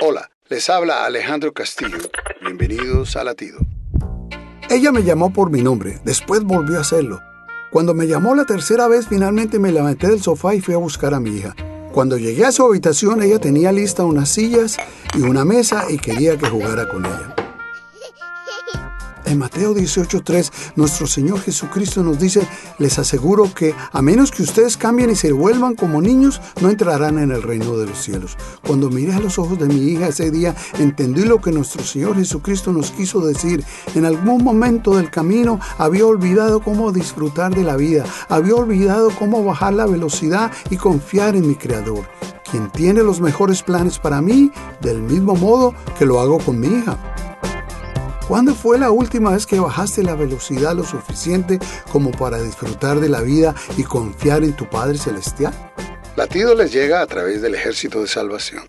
Hola, les habla Alejandro Castillo. Bienvenidos a Latido. Ella me llamó por mi nombre, después volvió a hacerlo. Cuando me llamó la tercera vez, finalmente me levanté del sofá y fui a buscar a mi hija. Cuando llegué a su habitación, ella tenía lista unas sillas y una mesa y quería que jugara con ella. En Mateo 18:3, nuestro Señor Jesucristo nos dice, les aseguro que a menos que ustedes cambien y se vuelvan como niños, no entrarán en el reino de los cielos. Cuando miré a los ojos de mi hija ese día, entendí lo que nuestro Señor Jesucristo nos quiso decir. En algún momento del camino había olvidado cómo disfrutar de la vida, había olvidado cómo bajar la velocidad y confiar en mi Creador quien tiene los mejores planes para mí, del mismo modo que lo hago con mi hija. ¿Cuándo fue la última vez que bajaste la velocidad lo suficiente como para disfrutar de la vida y confiar en tu Padre Celestial? Latido les llega a través del ejército de salvación.